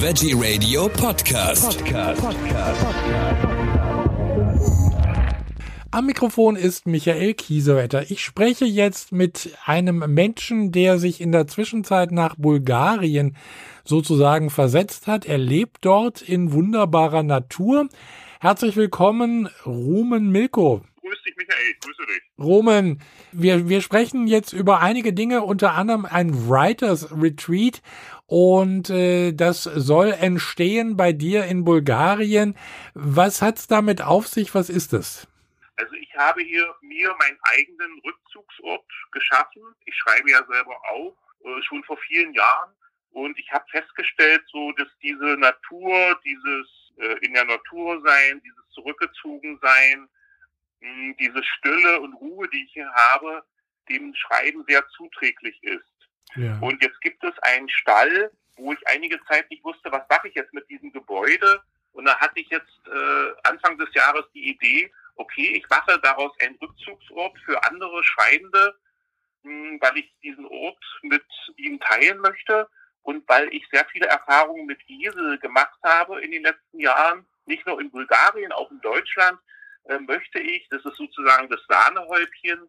Veggie Radio Podcast. Podcast. Am Mikrofon ist Michael Kiesewetter. Ich spreche jetzt mit einem Menschen, der sich in der Zwischenzeit nach Bulgarien sozusagen versetzt hat. Er lebt dort in wunderbarer Natur. Herzlich willkommen, Rumen Milko. Grüß dich, Michael. Grüße dich. Roman, wir, wir sprechen jetzt über einige Dinge, unter anderem ein Writers Retreat und äh, das soll entstehen bei dir in Bulgarien. Was hat's damit auf sich? Was ist es? Also ich habe hier mir meinen eigenen Rückzugsort geschaffen. Ich schreibe ja selber auch, äh, schon vor vielen Jahren. Und ich habe festgestellt, so dass diese Natur, dieses äh, in der Natur sein, dieses zurückgezogen sein, mh, diese Stille und Ruhe, die ich hier habe, dem Schreiben sehr zuträglich ist. Ja. Und jetzt gibt es einen Stall, wo ich einige Zeit nicht wusste, was mache ich jetzt mit diesem Gebäude. Und da hatte ich jetzt äh, Anfang des Jahres die Idee, okay, ich mache daraus einen Rückzugsort für andere Schreibende, mh, weil ich diesen Ort mit ihnen teilen möchte und weil ich sehr viele Erfahrungen mit Esel gemacht habe in den letzten Jahren, nicht nur in Bulgarien, auch in Deutschland, äh, möchte ich, das ist sozusagen das Sahnehäubchen,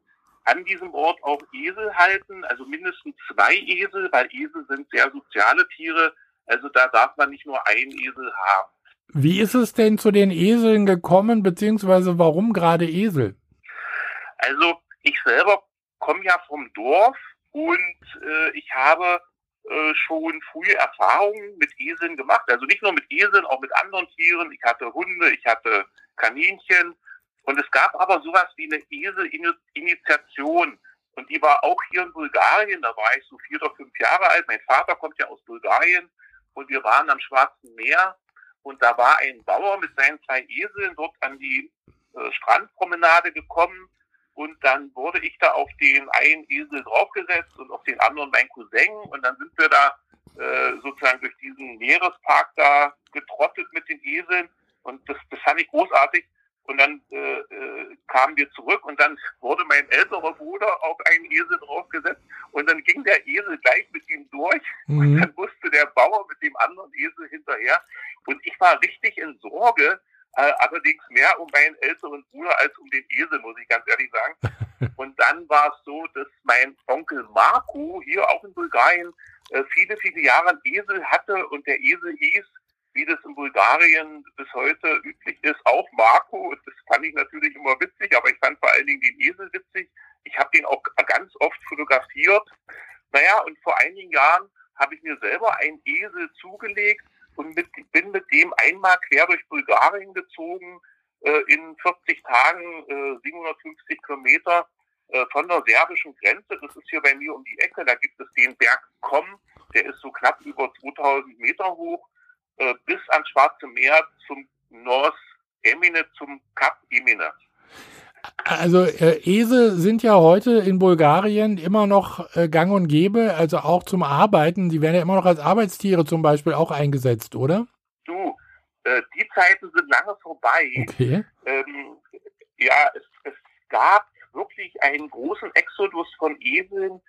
an diesem Ort auch Esel halten, also mindestens zwei Esel, weil Esel sind sehr soziale Tiere, also da darf man nicht nur einen Esel haben. Wie ist es denn zu den Eseln gekommen, beziehungsweise warum gerade Esel? Also ich selber komme ja vom Dorf und äh, ich habe äh, schon frühe Erfahrungen mit Eseln gemacht. Also nicht nur mit Eseln, auch mit anderen Tieren. Ich hatte Hunde, ich hatte Kaninchen. Und es gab aber sowas wie eine Esel-Initiation. Und die war auch hier in Bulgarien. Da war ich so vier oder fünf Jahre alt. Mein Vater kommt ja aus Bulgarien. Und wir waren am Schwarzen Meer. Und da war ein Bauer mit seinen zwei Eseln dort an die äh, Strandpromenade gekommen. Und dann wurde ich da auf den einen Esel draufgesetzt und auf den anderen mein Cousin. Und dann sind wir da äh, sozusagen durch diesen Meerespark da getrottet mit den Eseln. Und das, das fand ich großartig. Und dann äh, äh, kamen wir zurück und dann wurde mein älterer Bruder auf einen Esel draufgesetzt und dann ging der Esel gleich mit ihm durch Mhm. und dann musste der Bauer mit dem anderen Esel hinterher. Und ich war richtig in Sorge, äh, allerdings mehr um meinen älteren Bruder als um den Esel, muss ich ganz ehrlich sagen. Und dann war es so, dass mein Onkel Marco hier auch in Bulgarien äh, viele, viele Jahre einen Esel hatte und der Esel hieß, wie das in Bulgarien bis heute üblich ist, auch Marco. Das fand ich natürlich immer witzig, aber ich fand vor allen Dingen den Esel witzig. Ich habe den auch ganz oft fotografiert. Naja, und vor einigen Jahren habe ich mir selber einen Esel zugelegt und mit, bin mit dem einmal quer durch Bulgarien gezogen, äh, in 40 Tagen äh, 750 Kilometer äh, von der serbischen Grenze. Das ist hier bei mir um die Ecke. Da gibt es den Berg Kom, der ist so knapp über 2000 Meter hoch, äh, bis ans Schwarze Meer zum North Emine, zum Kap Emine. Also äh, Esel sind ja heute in Bulgarien immer noch äh, gang und gäbe, also auch zum Arbeiten. Die werden ja immer noch als Arbeitstiere zum Beispiel auch eingesetzt, oder? Du, äh, die Zeiten sind lange vorbei. Okay. ähm, ja, es, es gab wirklich einen großen Exodus von Eseln.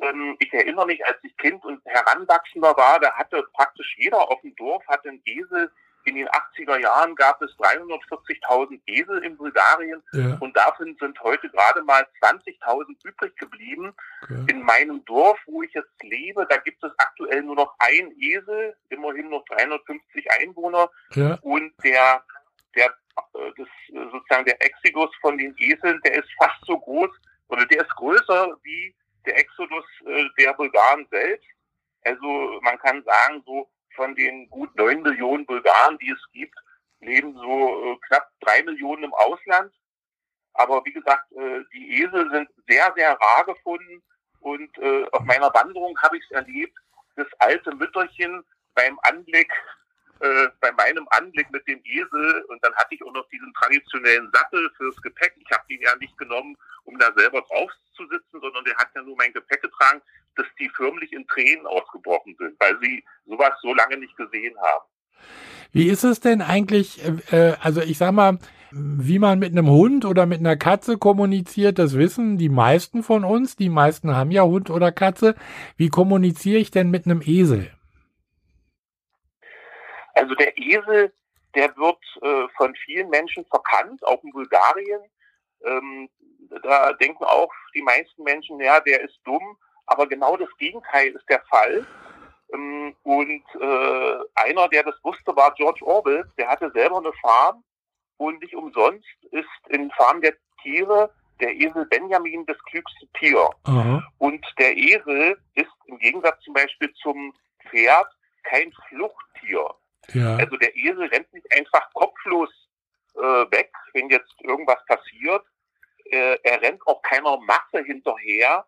Ähm, ich erinnere mich, als ich Kind und Heranwachsender war, da hatte praktisch jeder auf dem Dorf hatte einen Esel. In den 80er Jahren gab es 340.000 Esel in Bulgarien Ja, und davon sind heute gerade mal 20.000 übrig geblieben. okay. In meinem Dorf, wo ich jetzt lebe, da gibt es aktuell nur noch ein Esel, immerhin noch 350 Einwohner. ja. Und der, der, äh, das, äh, sozusagen der Exodus von den Eseln, der ist fast so groß, oder der ist größer wie der Exodus äh, der Bulgaren selbst. Also man kann sagen, so von den gut neun Millionen Bulgaren, die es gibt, leben so äh, knapp drei Millionen im Ausland. Aber wie gesagt, äh, die Esel sind sehr, sehr rar gefunden. Und äh, auf meiner Wanderung habe ich es erlebt, das alte Mütterchen beim Anblick äh, bei meinem Anblick mit dem Esel und dann hatte ich auch noch diesen traditionellen Sattel fürs Gepäck. Ich habe ihn ja nicht genommen, um da selber drauf zu sitzen, sondern der hat ja nur mein Gepäck getragen, dass die förmlich in Tränen ausgebrochen sind, weil sie sowas so lange nicht gesehen haben. Wie ist es denn eigentlich, äh, also ich sag mal, wie man mit einem Hund oder mit einer Katze kommuniziert, das wissen die meisten von uns. Die meisten haben ja Hund oder Katze. Wie kommuniziere ich denn mit einem Esel? Also der Esel, der wird äh, von vielen Menschen verkannt, auch in Bulgarien. Ähm, da denken auch die meisten Menschen, ja, der ist dumm, aber genau das Gegenteil ist der Fall. Ähm, und äh, einer, der das wusste, war George Orwell. Der hatte selber eine Farm und nicht umsonst ist in Farm der Tiere der Esel Benjamin das klügste Tier. Aha. Und der Esel ist im Gegensatz zum Beispiel zum Pferd kein Fluchttier. Ja. Also der Esel rennt nicht einfach kopflos äh, weg, wenn jetzt irgendwas passiert. Äh, er rennt auch keiner Masse hinterher.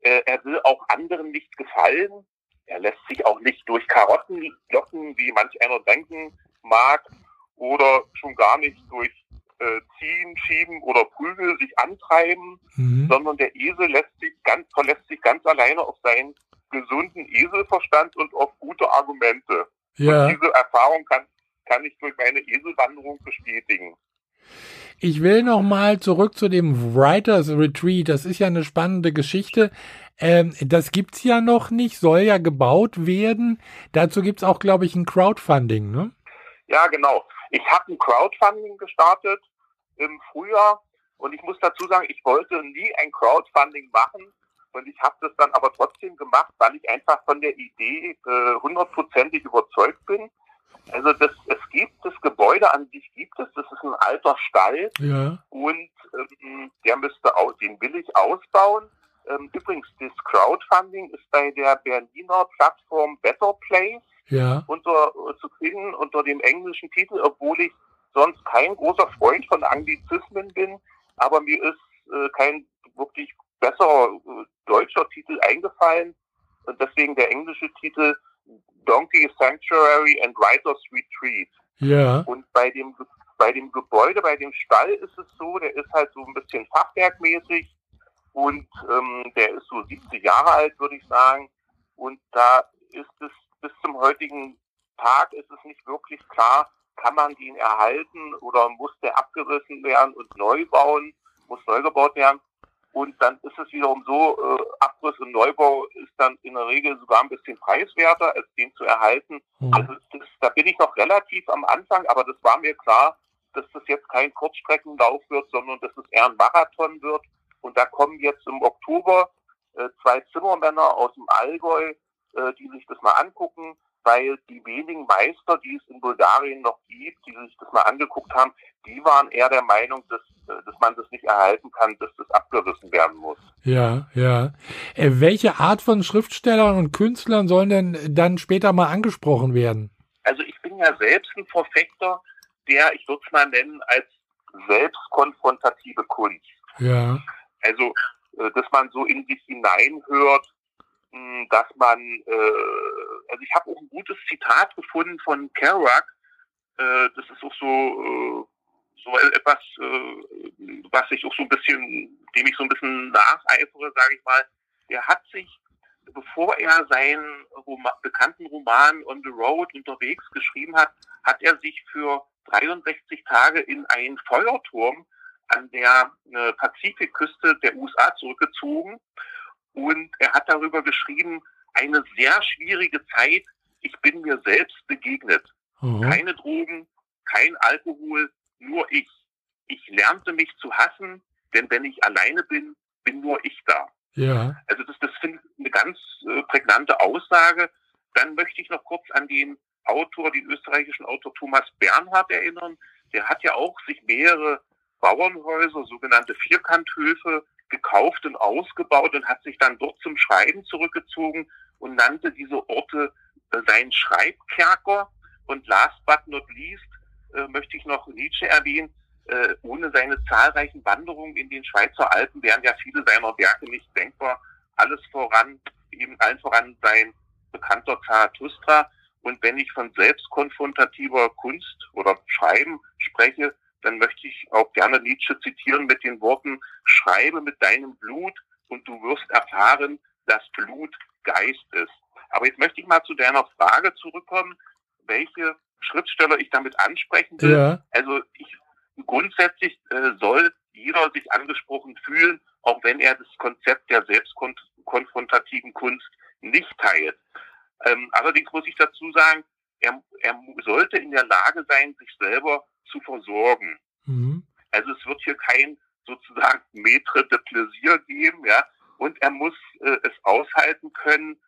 Äh, er will auch anderen nicht gefallen. Er lässt sich auch nicht durch Karotten locken, wie manch einer denken mag, oder schon gar nicht durch äh, Ziehen, Schieben oder Prügel sich antreiben, Mhm. sondern der Esel lässt sich ganz, verlässt sich ganz alleine auf seinen gesunden Eselverstand und auf gute Argumente. Ja. Und diese Erfahrung kann, kann ich durch meine Eselwanderung bestätigen. Ich will noch mal zurück zu dem Writers Retreat. Das ist ja eine spannende Geschichte. Ähm, das gibt's ja noch nicht, soll ja gebaut werden. Dazu gibt's auch, glaube ich, ein Crowdfunding, ne? Ja, genau. Ich habe ein Crowdfunding gestartet im Frühjahr und ich muss dazu sagen, ich wollte nie ein Crowdfunding machen und ich habe das dann aber trotzdem gemacht, weil ich einfach von der Idee äh, hundertprozentig überzeugt bin. Also das, es gibt das Gebäude an sich gibt es, das ist ein alter Stall Ja. und ähm, der müsste auch, den will ich ausbauen. Ähm, übrigens, das Crowdfunding ist bei der Berliner Plattform Better Place Ja. unter, äh, zu finden unter dem englischen Titel, obwohl ich sonst kein großer Freund von Anglizismen bin, aber mir ist äh, kein wirklich besserer äh, deutscher Titel eingefallen und deswegen der englische Titel Donkey Sanctuary and Writers Retreat. Ja. Und bei dem, bei dem Gebäude, bei dem Stall ist es so, der ist halt so ein bisschen fachwerkmäßig und ähm, der ist so 70 Jahre alt, würde ich sagen. Und da ist es bis zum heutigen Tag ist es nicht wirklich klar, kann man den erhalten oder muss der abgerissen werden und neu bauen, muss neu gebaut werden. Und dann ist es wiederum so, äh, Abriss und Neubau ist dann in der Regel sogar ein bisschen preiswerter, als den zu erhalten. Mhm. Also das, da bin ich noch relativ am Anfang, aber das war mir klar, dass das jetzt kein Kurzstreckenlauf wird, sondern dass es eher ein Marathon wird. Und da kommen jetzt im Oktober äh, zwei Zimmermänner aus dem Allgäu, äh, die sich das mal angucken, weil die wenigen Meister, die es in Bulgarien noch gibt, die sich das mal angeguckt haben, die waren eher der Meinung, dass, äh, dass man das nicht erhalten kann, dass das abgerissen werden muss. Ja, ja. Äh, welche Art von Schriftstellern und Künstlern sollen denn dann später mal angesprochen werden? Also ich bin ja selbst ein Verfechter der, ich würde es mal nennen, als selbstkonfrontative Kunst. Ja. Also, äh, dass man so in sich hineinhört, mh, dass man, äh, also ich habe auch ein gutes Zitat gefunden von Kerouac, äh, das ist auch so, äh, so etwas, äh, was ich auch so ein bisschen, dem ich so ein bisschen nacheifere, sage ich mal. Der hat sich, bevor er seinen Roma bekannten Roman On the Road unterwegs geschrieben hat, hat er sich für 63 Tage in einen Feuerturm an der äh, Pazifikküste der USA zurückgezogen und er hat darüber geschrieben, eine sehr schwierige Zeit, ich bin mir selbst begegnet. Mhm. Keine Drogen, kein Alkohol, nur ich. Ich lernte mich zu hassen, denn wenn ich alleine bin, bin nur ich da. Ja. Also das, das finde ich eine ganz äh, prägnante Aussage. Dann möchte ich noch kurz an den Autor, den österreichischen Autor Thomas Bernhard erinnern. Der hat ja auch sich mehrere Bauernhäuser, sogenannte Vierkanthöfe, gekauft und ausgebaut und hat sich dann dort zum Schreiben zurückgezogen und nannte diese Orte äh, seinen Schreibkerker. Und last but not least äh, möchte ich noch Nietzsche erwähnen. Äh, ohne seine zahlreichen Wanderungen in den Schweizer Alpen wären ja viele seiner Werke nicht denkbar. Alles voran, eben allen voran sein bekannter Zarathustra. Und wenn ich von selbstkonfrontativer Kunst oder Schreiben spreche, dann möchte ich auch gerne Nietzsche zitieren mit den Worten, schreibe mit deinem Blut und du wirst erfahren, dass Blut Geist ist. Aber jetzt möchte ich mal zu deiner Frage zurückkommen, welche Schriftsteller ich damit ansprechen will. Ja. Also ich grundsätzlich äh, soll jeder sich angesprochen fühlen, auch wenn er das Konzept der selbstkonfrontativen Kunst nicht teilt. Ähm, allerdings muss ich dazu sagen, er, er sollte in der Lage sein, sich selber zu versorgen. Mhm. Also es wird hier kein sozusagen Metre de Plaisir geben, ja, und er muss äh, es aushalten können,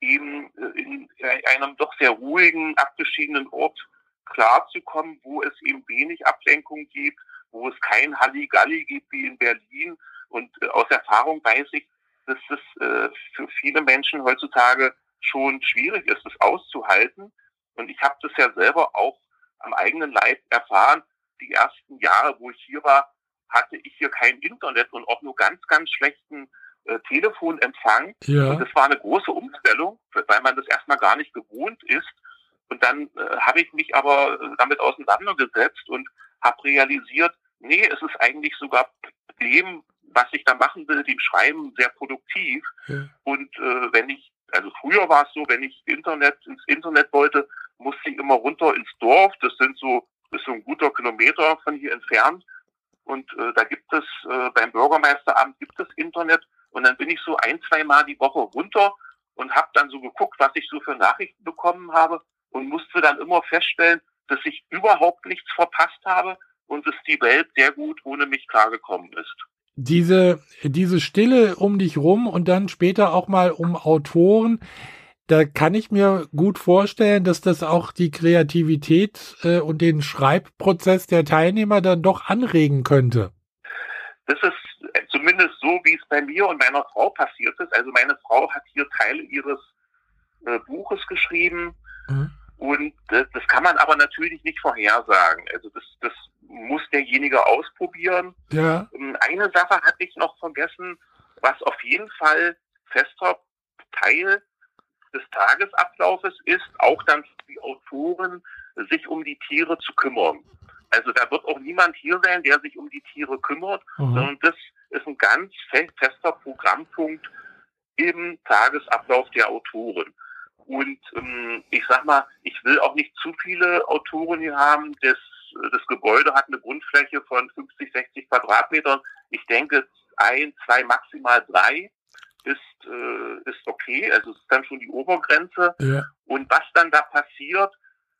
eben äh, in einem doch sehr ruhigen, abgeschiedenen Ort klarzukommen, wo es eben wenig Ablenkung gibt, wo es kein Halligalli gibt wie in Berlin. Und äh, aus Erfahrung weiß ich, dass es äh, für viele Menschen heutzutage schon schwierig ist, es auszuhalten. Und ich habe das ja selber auch am eigenen Leib erfahren. Die ersten Jahre, wo ich hier war, hatte ich hier kein Internet und auch nur ganz, ganz schlechten äh, Telefonempfang. Ja. Und das war eine große Umstellung, weil man das erstmal gar nicht gewohnt ist. Und dann äh, habe ich mich aber äh, damit auseinandergesetzt und habe realisiert, nee, es ist eigentlich sogar dem, was ich da machen will, dem Schreiben sehr produktiv. Ja. Und äh, wenn ich, also früher war es so, wenn ich Internet ins Internet wollte, musste ich immer runter ins Dorf. Das sind so, ist so ein guter Kilometer von hier entfernt. Und äh, da gibt es äh, beim Bürgermeisteramt gibt es Internet. Und dann bin ich so ein, zwei Mal die Woche runter und habe dann so geguckt, was ich so für Nachrichten bekommen habe und musste dann immer feststellen, dass ich überhaupt nichts verpasst habe und dass die Welt sehr gut ohne mich klargekommen ist. Diese, diese Stille um dich rum und dann später auch mal um Autoren, da kann ich mir gut vorstellen, dass das auch die Kreativität äh, und den Schreibprozess der Teilnehmer dann doch anregen könnte. Das ist zumindest so, wie es bei mir und meiner Frau passiert ist. Also meine Frau hat hier Teile ihres äh, Buches geschrieben mhm. Und äh, das kann man aber natürlich nicht vorhersagen. Also das, das muss derjenige ausprobieren. Ja. Ähm, eine Sache hatte ich noch vergessen, was auf jeden Fall fester Teil des Tagesablaufes ist, auch dann für die Autoren, sich um die Tiere zu kümmern. Also da wird auch niemand hier sein, der sich um die Tiere kümmert, mhm. sondern das ist ein ganz fester Programmpunkt im Tagesablauf der Autoren. Und ähm, ich sag mal, ich will auch nicht zu viele Autoren hier haben. Das, das Gebäude hat eine Grundfläche von 50, 60 Quadratmetern. Ich denke, ein, zwei, maximal drei ist, äh, ist okay. Also es ist dann schon die Obergrenze. Ja. Und was dann da passiert,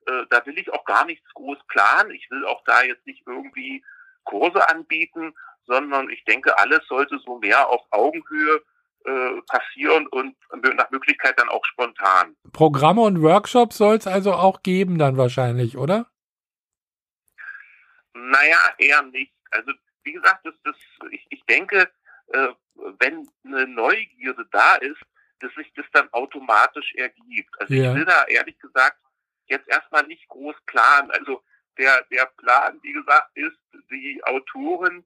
äh, da will ich auch gar nichts groß planen. Ich will auch da jetzt nicht irgendwie Kurse anbieten, sondern ich denke, alles sollte so mehr auf Augenhöhe äh, passieren und nach Möglichkeit dann auch spontan. Programme und Workshops soll es also auch geben dann wahrscheinlich, oder? Naja, eher nicht. Also wie gesagt, das, das, ich, ich denke, äh, wenn eine Neugierde da ist, dass sich das dann automatisch ergibt. Also ja. ich will da ehrlich gesagt jetzt erstmal nicht groß planen. Also der, der Plan, wie gesagt, ist, die Autoren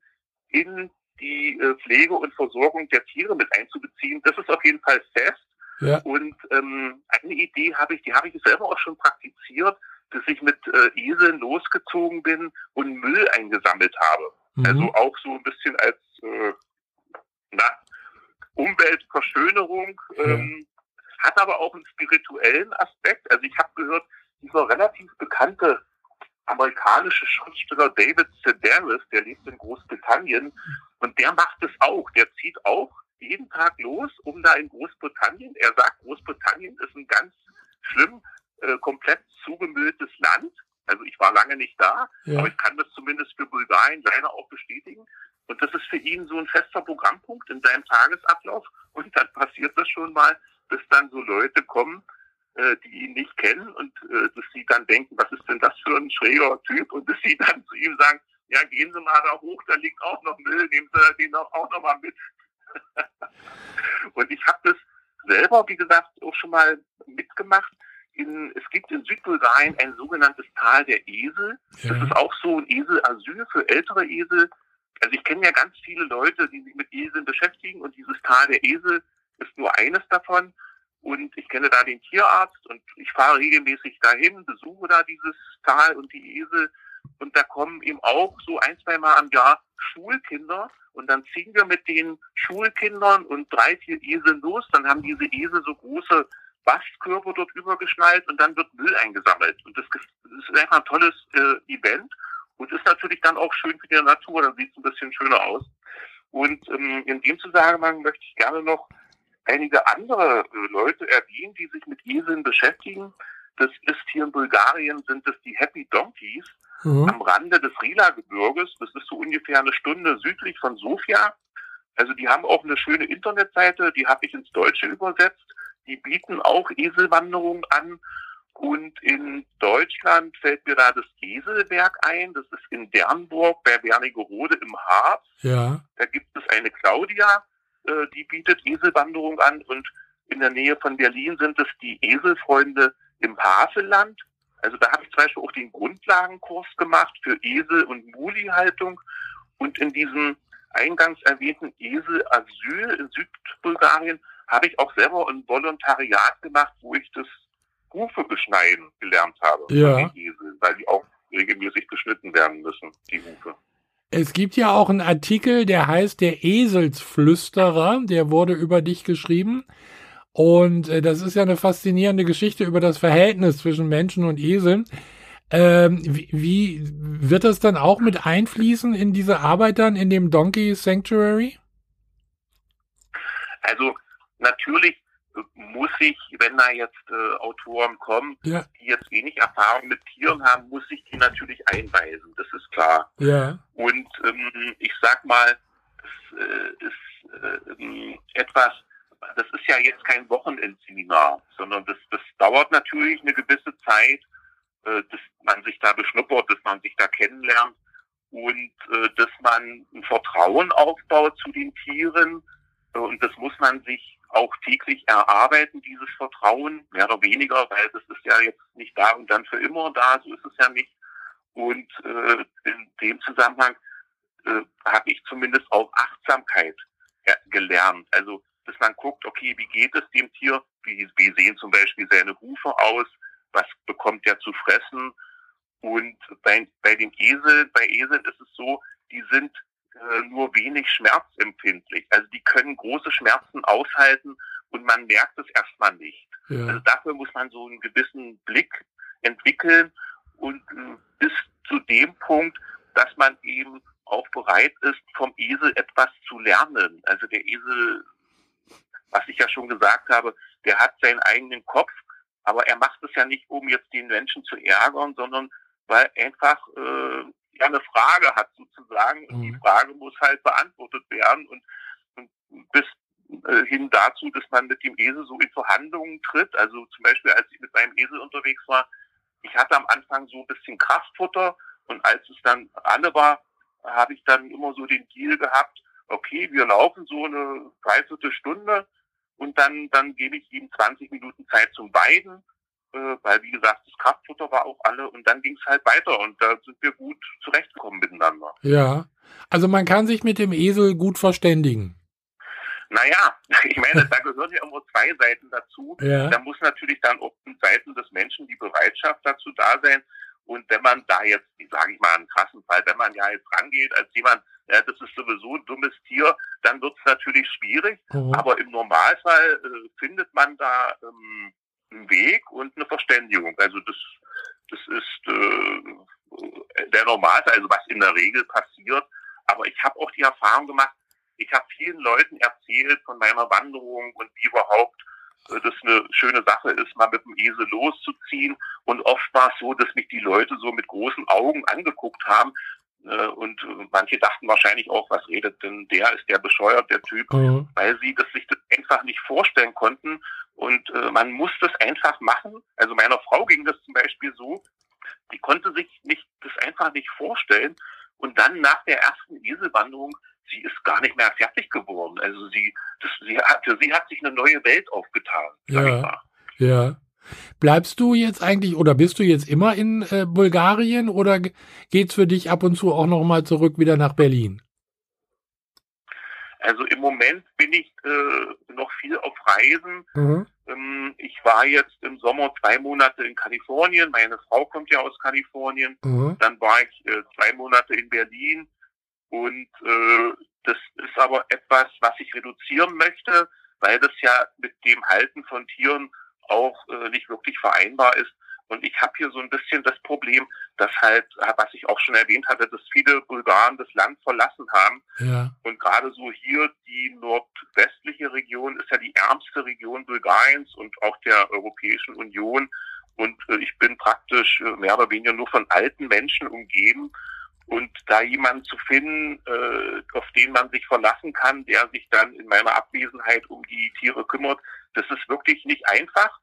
in die äh, Pflege und Versorgung der Tiere mit einzubeziehen. Das ist auf jeden Fall fest. Ja. Und ähm, eine Idee habe ich, die habe ich selber auch schon praktiziert, dass ich mit äh, Eseln losgezogen bin und Müll eingesammelt habe. Mhm. Also auch so ein bisschen als äh, na, Umweltverschönerung, ähm, hat aber auch einen spirituellen Aspekt. Also ich habe gehört, dieser relativ bekannte amerikanische Schriftsteller David Sedaris, der lebt in Großbritannien und der macht es auch. Der zieht auch jeden Tag los, um da in Großbritannien, er sagt, Großbritannien ist ein ganz schlimm, äh, komplett zugemülltes Land. Also ich war lange nicht da, ja. aber ich kann das zumindest für Bulgarien leider auch bestätigen. Und das ist für ihn so ein fester Programmpunkt in seinem Tagesablauf. Und dann passiert das schon mal, dass dann so Leute kommen, äh, die ihn nicht kennen und äh, dass sie dann denken, was ist denn das für ein schräger Typ? Und dass sie dann zu ihm sagen, ja, gehen Sie mal da hoch, da liegt auch noch Müll, nehmen Sie den auch, auch noch mal mit. und ich habe das selber, wie gesagt, auch schon mal mitgemacht. In, es gibt in Südbulgarien ein sogenanntes Tal der Esel. Ja. Das ist auch so ein Eselasyl für ältere Esel. Also ich kenne ja ganz viele Leute, die sich mit Eseln beschäftigen und dieses Tal der Esel ist nur eines davon. Und ich kenne da den Tierarzt und ich fahre regelmäßig dahin, besuche da dieses Tal und die Esel. Und da kommen eben auch so ein, zwei Mal am Jahr Schulkinder. Und dann ziehen wir mit den Schulkindern und drei, vier Eseln los. Dann haben diese Esel so große Bastkörper dort übergeschnallt und dann wird Müll eingesammelt. Und das ist einfach ein tolles äh, Event. Und ist natürlich dann auch schön für die Natur, dann sieht es ein bisschen schöner aus. Und ähm, in dem Zusammenhang möchte ich gerne noch einige andere äh, Leute erwähnen, die sich mit Eseln beschäftigen. das ist hier in Bulgarien, sind es die Happy Donkeys Mhm. am Rande des Rila-Gebirges. Das ist so ungefähr eine Stunde südlich von Sofia. Also die haben auch eine schöne Internetseite, die habe ich ins Deutsche übersetzt. Die bieten auch Eselwanderungen an. Und in Deutschland fällt mir da das Eselwerk ein. Das ist in Dernburg bei Wernigerode im Harz. Ja. Da gibt es eine Claudia, äh, die bietet Eselwanderung an. Und in der Nähe von Berlin sind es die Eselfreunde im Havelland. Also da habe ich zum Beispiel auch den Grundlagenkurs gemacht für Esel- und Muli-Haltung. Und in diesem eingangs erwähnten Esel-Asyl in Südbulgarien habe ich auch selber ein Volontariat gemacht, wo ich das Hufe beschneiden gelernt habe Ja. Eseln, weil die auch regelmäßig beschnitten werden müssen, die Hufe. Es gibt ja auch einen Artikel, der heißt Der Eselsflüsterer, der wurde über dich geschrieben. Und äh, das ist ja eine faszinierende Geschichte über das Verhältnis zwischen Menschen und Eseln. Ähm, wie, wie wird das dann auch mit einfließen in diese Arbeit dann in dem Donkey Sanctuary? Also natürlich muss ich, wenn da jetzt äh, Autoren kommen, Ja. die jetzt wenig Erfahrung mit Tieren haben, muss ich die natürlich einweisen. Das ist klar. Ja. Und ähm, ich sag mal, das äh, ist äh, ähm, etwas, das ist ja jetzt kein Wochenendseminar, sondern das, das dauert natürlich eine gewisse Zeit, äh, dass man sich da beschnuppert, dass man sich da kennenlernt und äh, dass man ein Vertrauen aufbaut zu den Tieren. Äh, und das muss man sich auch täglich erarbeiten, dieses Vertrauen, mehr oder weniger, weil das ist ja jetzt nicht da und dann für immer da, so ist es ja nicht. Und äh, in dem Zusammenhang äh, habe ich zumindest auch Achtsamkeit gelernt. Also, dass man guckt, okay, wie geht es dem Tier? Wie, wie sehen zum Beispiel seine Hufe aus? Was bekommt er zu fressen? Und bei, bei dem Esel, bei Eseln ist es so, die sind äh, nur wenig schmerzempfindlich. Also die können große Schmerzen aushalten und man merkt es erstmal nicht. Also Ja. dafür muss man so einen gewissen Blick entwickeln und äh, bis zu dem Punkt, dass man eben auch bereit ist, vom Esel etwas zu lernen. Also der Esel, was ich ja schon gesagt habe, der hat seinen eigenen Kopf, aber er macht es ja nicht, um jetzt den Menschen zu ärgern, sondern weil einfach äh, ja eine Frage hat sozusagen und die Mhm. Frage muss halt beantwortet werden und bis äh, hin dazu, dass man mit dem Esel so in Verhandlungen tritt. Also zum Beispiel, als ich mit meinem Esel unterwegs war, ich hatte am Anfang so ein bisschen Kraftfutter und als es dann alle war, habe ich dann immer so den Deal gehabt, okay, wir laufen so eine Dreiviertelstunde und dann, dann gebe ich ihm 20 Minuten Zeit zum Weiden, äh, weil wie gesagt, das Kraftfutter war auch alle und dann ging es halt weiter und da sind wir gut zurechtgekommen miteinander. Ja. Also man kann sich mit dem Esel gut verständigen. Naja, ich meine, da gehören ja immer zwei Seiten dazu. Ja. Da muss natürlich dann auf den Seiten des Menschen die Bereitschaft dazu da sein. Und wenn man da jetzt, sage ich mal, einen krassen Fall, wenn man ja jetzt rangeht als jemand, ja, das ist sowieso ein dummes Tier, dann wird es natürlich schwierig. Mhm. Aber im Normalfall äh, findet man da ähm, einen Weg und eine Verständigung. Also das, das ist äh, der Normalfall, also was in der Regel passiert. Aber ich habe auch die Erfahrung gemacht, ich habe vielen Leuten erzählt von meiner Wanderung und wie überhaupt äh, das eine schöne Sache ist, mal mit dem Esel loszuziehen. Und oft war es so, dass mich die Leute so mit großen Augen angeguckt haben. Äh, Und äh, manche dachten wahrscheinlich auch, was redet denn der? Ist der bescheuert, der Typ? Mhm. weil sie das sich das einfach nicht vorstellen konnten. Und man muss das einfach machen. Also meiner Frau ging das zum Beispiel so, die konnte sich nicht das einfach nicht vorstellen. Und dann nach der ersten Eselwanderung, sie ist gar nicht mehr fertig geworden. Also sie, das, sie hat, für sie hat sich eine neue Welt aufgetan. sag Ja. ich mal. Ja. Bleibst du jetzt eigentlich oder bist du jetzt immer in äh, Bulgarien oder geht's für dich ab und zu auch noch mal zurück wieder nach Berlin? Also im Moment bin ich äh, noch viel auf Reisen. Mhm. Ähm, ich war jetzt im Sommer zwei Monate in Kalifornien. Meine Frau kommt ja aus Kalifornien. Mhm. Dann war ich äh, zwei Monate in Berlin und äh, das ist aber etwas, was ich reduzieren möchte, weil das ja mit dem Halten von Tieren auch äh, nicht wirklich vereinbar ist. Und ich habe hier so ein bisschen das Problem, dass halt, äh, was ich auch schon erwähnt hatte, dass viele Bulgaren das Land verlassen haben. Ja. Und gerade so hier die nordwestliche Region ist ja die ärmste Region Bulgariens und auch der Europäischen Union. Und äh, ich bin praktisch äh, mehr oder weniger nur von alten Menschen umgeben. Und da jemanden zu finden, äh, auf den man sich verlassen kann, der sich dann in meiner Abwesenheit um die Tiere kümmert, das ist wirklich nicht einfach.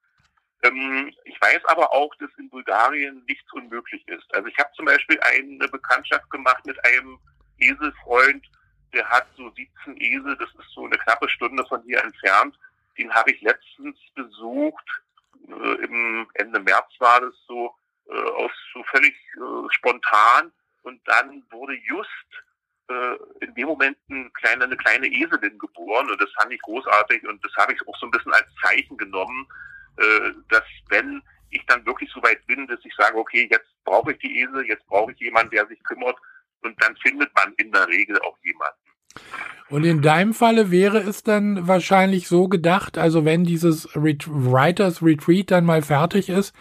Ähm, ich weiß aber auch, dass in Bulgarien nichts unmöglich ist. Also ich habe zum Beispiel eine Bekanntschaft gemacht mit einem Eselfreund, der hat so 17 Esel, das ist so eine knappe Stunde von hier entfernt. Den habe ich letztens besucht, äh, im Ende März war das so, äh, aus so völlig äh, spontan. Und dann wurde just äh, in dem Moment ein kleine, eine kleine Eselin geboren. Und das fand ich großartig. Und das habe ich auch so ein bisschen als Zeichen genommen, äh, dass wenn ich dann wirklich so weit bin, dass ich sage, okay, jetzt brauche ich die Esel, jetzt brauche ich jemanden, der sich kümmert. Und dann findet man in der Regel auch jemanden. Und in deinem Falle wäre es dann wahrscheinlich so gedacht, also wenn dieses Ret Writers Retreat dann mal fertig ist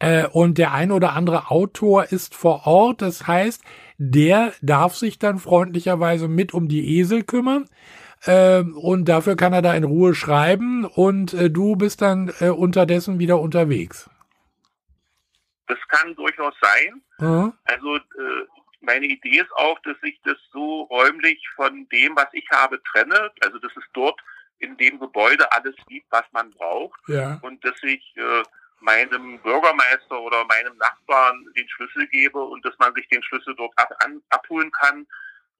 äh, und der ein oder andere Autor ist vor Ort, das heißt, der darf sich dann freundlicherweise mit um die Esel kümmern. Äh, und dafür kann er da in Ruhe schreiben und äh, du bist dann äh, unterdessen wieder unterwegs. Das kann durchaus sein. Mhm. Also meine Idee ist auch, dass ich das so räumlich von dem, was ich habe, trenne. Also dass es dort in dem Gebäude alles gibt, was man braucht. Ja. Und dass ich äh, meinem Bürgermeister oder meinem Nachbarn den Schlüssel gebe und dass man sich den Schlüssel dort ab, an, abholen kann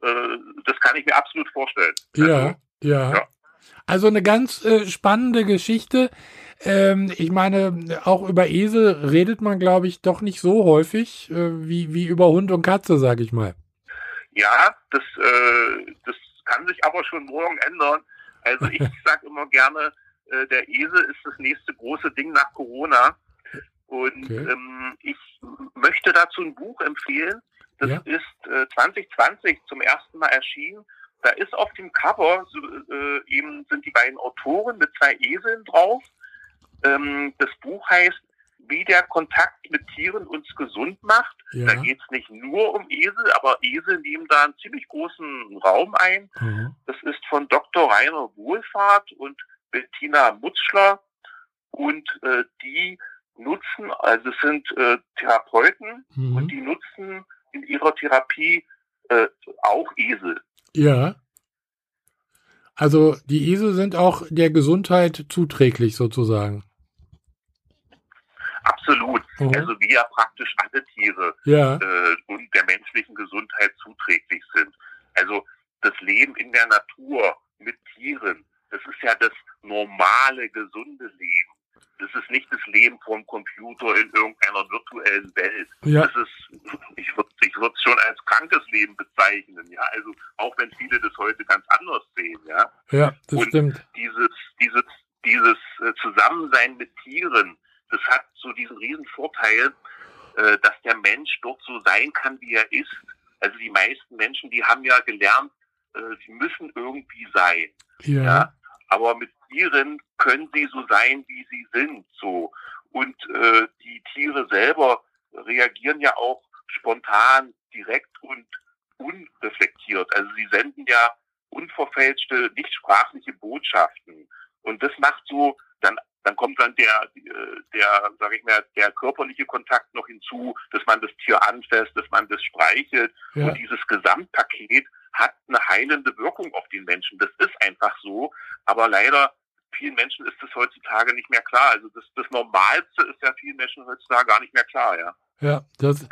äh, das kann ich mir absolut vorstellen. Ja, also, ja. ja. Also eine ganz äh, spannende Geschichte. Ähm, ich meine, auch über Esel redet man, glaube ich, doch nicht so häufig äh, wie, wie über Hund und Katze, sage ich mal. Ja, das, äh, das kann sich aber schon morgen ändern. Also ich sage immer gerne, äh, der Esel ist das nächste große Ding nach Corona. Und okay. ähm, ich möchte dazu ein Buch empfehlen. Das ja. ist äh, 2020 zum ersten Mal erschienen. Da ist auf dem Cover so, äh, eben sind die beiden Autoren mit zwei Eseln drauf. Ähm, das Buch heißt wie der Kontakt mit Tieren uns gesund macht. Ja. Da geht es nicht nur um Esel, aber Esel nehmen da einen ziemlich großen Raum ein. Mhm. Das ist von Dr. Rainer Wohlfahrt und Bettina Mutzschler. Und äh, die nutzen, also es sind äh, Therapeuten mhm. und die nutzen in ihrer Therapie äh, auch Esel. Ja. Also die Esel sind auch der Gesundheit zuträglich sozusagen. Absolut. Mhm. Also wie ja praktisch alle Tiere ja. äh, und der menschlichen Gesundheit zuträglich sind. Also das Leben in der Natur mit Tieren, das ist ja das normale, gesunde Leben. Das ist nicht das Leben vom Computer in irgendeiner virtuellen Welt. Ja. Das ist, ich würde ich würde es schon als krankes Leben bezeichnen, ja. Also auch wenn viele das heute ganz anders sehen, ja. Ja, das Und stimmt. Dieses, dieses, dieses äh, Zusammensein mit Tieren, das hat so diesen riesen Vorteil, äh, dass der Mensch dort so sein kann, wie er ist. Also die meisten Menschen, die haben ja gelernt, äh, sie müssen irgendwie sein. Ja. ja? Aber mit Tieren können sie so sein, wie sie sind, so. Und äh, die Tiere selber reagieren ja auch spontan, direkt und unreflektiert. Also sie senden ja unverfälschte, nicht sprachliche Botschaften. Und das macht so, dann, dann kommt dann der, der, sag ich mal, der körperliche Kontakt noch hinzu, dass man das Tier anfasst, dass man das streichelt. Ja. Und dieses Gesamtpaket hat eine heilende Wirkung auf den Menschen. Das ist einfach so. Aber leider vielen Menschen ist das heutzutage nicht mehr klar. Also das, das Normalste ist ja vielen Menschen heutzutage gar nicht mehr klar, ja. Ja, das,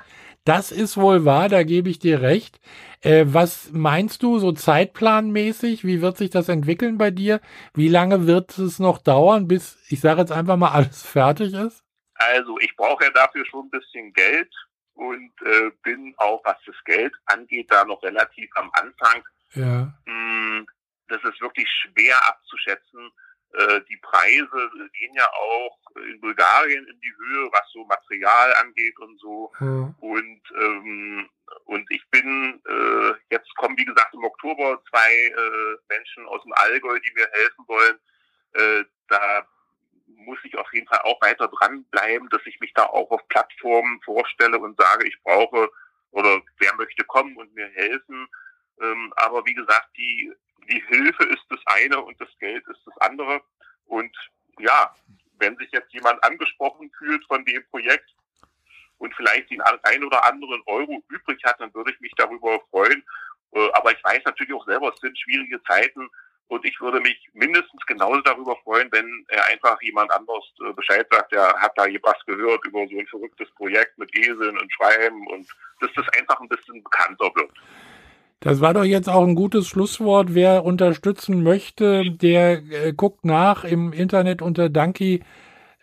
das ist wohl wahr, da gebe ich dir recht. Äh, was meinst du so zeitplanmäßig? Wie wird sich das entwickeln bei dir? Wie lange wird es noch dauern, bis, ich sage jetzt einfach mal, alles fertig ist? Also ich brauche ja dafür schon ein bisschen Geld und äh, bin auch, was das Geld angeht, da noch relativ am Anfang. Ja. Hm, das ist wirklich schwer abzuschätzen. Äh, die Preise gehen ja auch in Bulgarien in die Höhe, was so Material angeht und so. Mhm. Und ähm, und ich bin äh, jetzt kommen wie gesagt im Oktober zwei äh, Menschen aus dem Allgäu, die mir helfen wollen. Äh, da muss ich auf jeden Fall auch weiter dranbleiben, dass ich mich da auch auf Plattformen vorstelle und sage, ich brauche oder wer möchte kommen und mir helfen. Ähm, aber wie gesagt, die die Hilfe ist das eine und das Geld ist das andere. Und ja, wenn sich jetzt jemand angesprochen fühlt von dem Projekt und vielleicht den ein oder anderen Euro übrig hat, dann würde ich mich darüber freuen. Äh, aber ich weiß natürlich auch selber, es sind schwierige Zeiten und ich würde mich mindestens genauso darüber freuen, wenn er einfach jemand anderes äh, Bescheid sagt, der hat da was gehört über so ein verrücktes Projekt mit Eseln und Schreiben und dass das einfach ein bisschen bekannter wird. Das war doch jetzt auch ein gutes Schlusswort. Wer unterstützen möchte, der äh, guckt nach im Internet unter Donkey,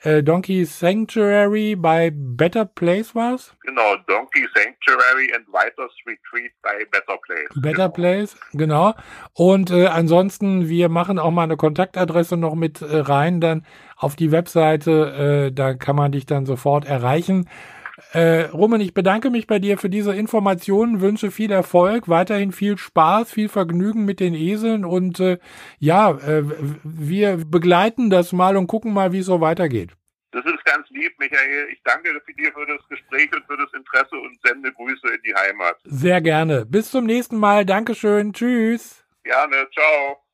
äh, Donkey Sanctuary bei Better Place war's? Genau, Donkey Sanctuary and Writers Retreat bei Better Place. Better genau. Place, genau. Und äh, ansonsten, wir machen auch mal eine Kontaktadresse noch mit äh, rein, dann auf die Webseite, äh, da kann man dich dann sofort erreichen. Äh, Roman, ich bedanke mich bei dir für diese Informationen, wünsche viel Erfolg, weiterhin viel Spaß, viel Vergnügen mit den Eseln und äh, ja, äh, wir begleiten das mal und gucken mal, wie es so weitergeht. Das ist ganz lieb, Michael. Ich danke dir für das Gespräch und für das Interesse und sende Grüße in die Heimat. Sehr gerne. Bis zum nächsten Mal. Dankeschön. Tschüss. Gerne. Ciao.